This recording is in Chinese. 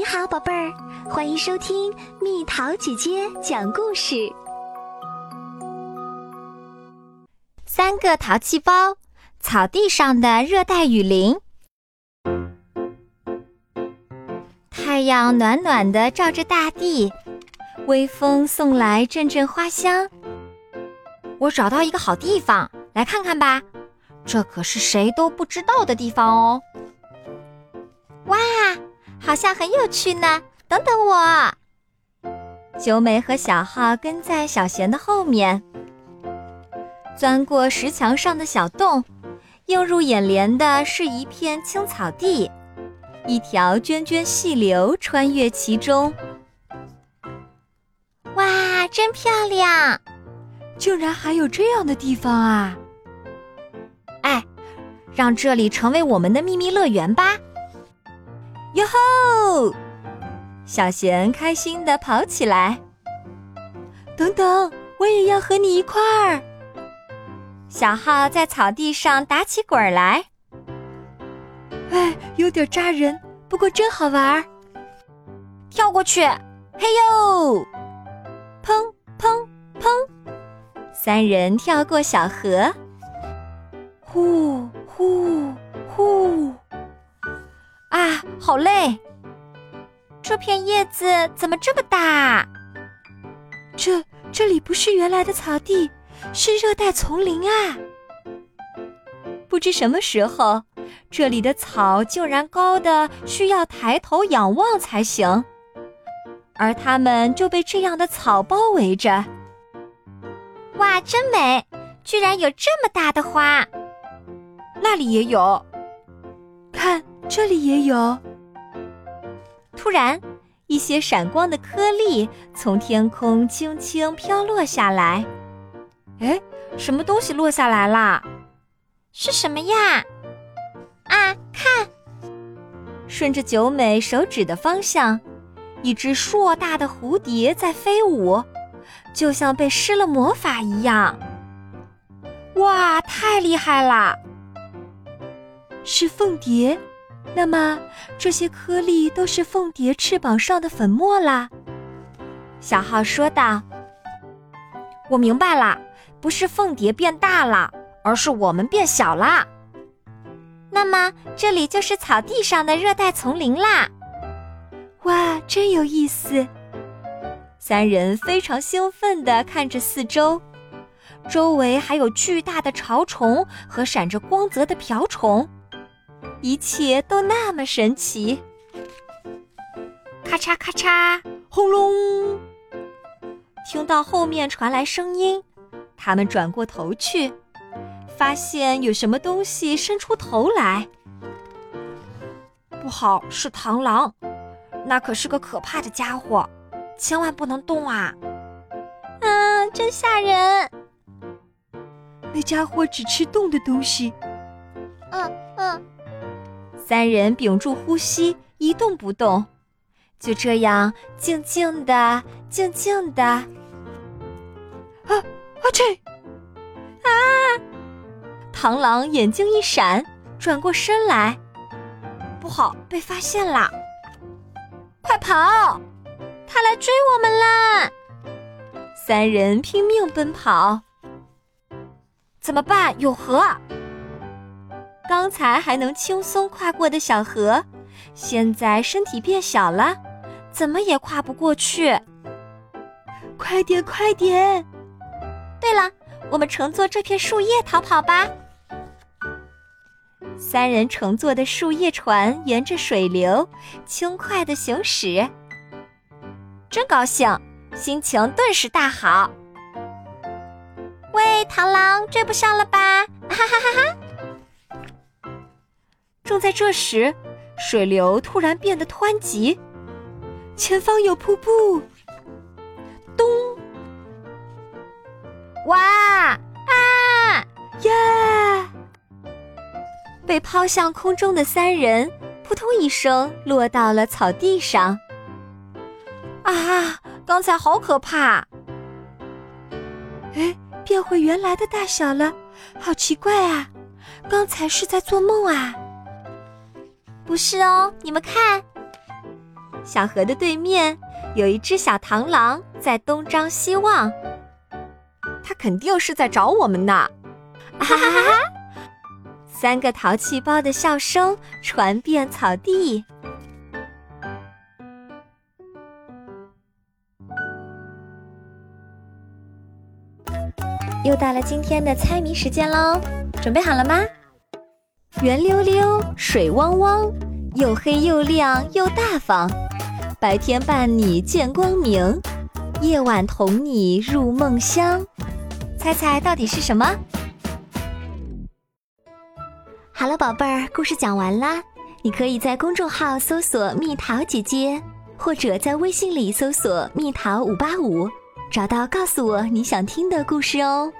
你好，宝贝儿，欢迎收听蜜桃姐姐讲故事。三个淘气包，草地上的热带雨林。太阳暖暖的照着大地，微风送来阵阵花香。我找到一个好地方，来看看吧。这可是谁都不知道的地方哦。哇！好像很有趣呢，等等我。九美和小浩跟在小贤的后面，钻过石墙上的小洞，映入眼帘的是一片青草地，一条涓涓细流穿越其中。哇，真漂亮！竟然还有这样的地方啊！哎，让这里成为我们的秘密乐园吧！哟吼！小贤开心地跑起来。等等，我也要和你一块儿。小浩在草地上打起滚来。哎，有点扎人，不过真好玩儿。跳过去，嘿呦！砰砰砰！三人跳过小河。好累！这片叶子怎么这么大？这这里不是原来的草地，是热带丛林啊！不知什么时候，这里的草竟然高的需要抬头仰望才行，而它们就被这样的草包围着。哇，真美！居然有这么大的花！那里也有，看。这里也有。突然，一些闪光的颗粒从天空轻轻飘落下来。哎，什么东西落下来啦？是什么呀？啊，看！顺着九美手指的方向，一只硕大的蝴蝶在飞舞，就像被施了魔法一样。哇，太厉害啦！是凤蝶。那么，这些颗粒都是凤蝶翅膀上的粉末啦。小浩说道：“我明白了，不是凤蝶变大了，而是我们变小啦。那么，这里就是草地上的热带丛林啦。哇，真有意思！”三人非常兴奋地看着四周，周围还有巨大的潮虫和闪着光泽的瓢虫。一切都那么神奇！咔嚓咔嚓，轰隆！听到后面传来声音，他们转过头去，发现有什么东西伸出头来。不好，是螳螂！那可是个可怕的家伙，千万不能动啊！嗯，真吓人！那家伙只吃动的东西。嗯嗯。三人屏住呼吸，一动不动，就这样静静的、静静的。啊啊去！啊！螳螂眼睛一闪，转过身来。不好，被发现啦！快跑！他来追我们啦！三人拼命奔跑。怎么办？有河！刚才还能轻松跨过的小河，现在身体变小了，怎么也跨不过去。快点，快点！对了，我们乘坐这片树叶逃跑吧。三人乘坐的树叶船沿着水流轻快的行驶，真高兴，心情顿时大好。喂，螳螂，追不上了吧？哈哈哈哈！正在这时，水流突然变得湍急，前方有瀑布。咚！哇啊呀！被抛向空中的三人，扑通一声落到了草地上。啊！刚才好可怕！哎，变回原来的大小了，好奇怪啊！刚才是在做梦啊？不是哦，你们看，小河的对面有一只小螳螂在东张西望，它肯定是在找我们呢！哈哈哈哈！三个淘气包的笑声传遍草地。又到了今天的猜谜时间喽，准备好了吗？圆溜溜，水汪汪，又黑又亮又大方，白天伴你见光明，夜晚同你入梦乡。猜猜到底是什么？好了，宝贝儿，故事讲完啦。你可以在公众号搜索“蜜桃姐姐”，或者在微信里搜索“蜜桃五八五”，找到告诉我你想听的故事哦。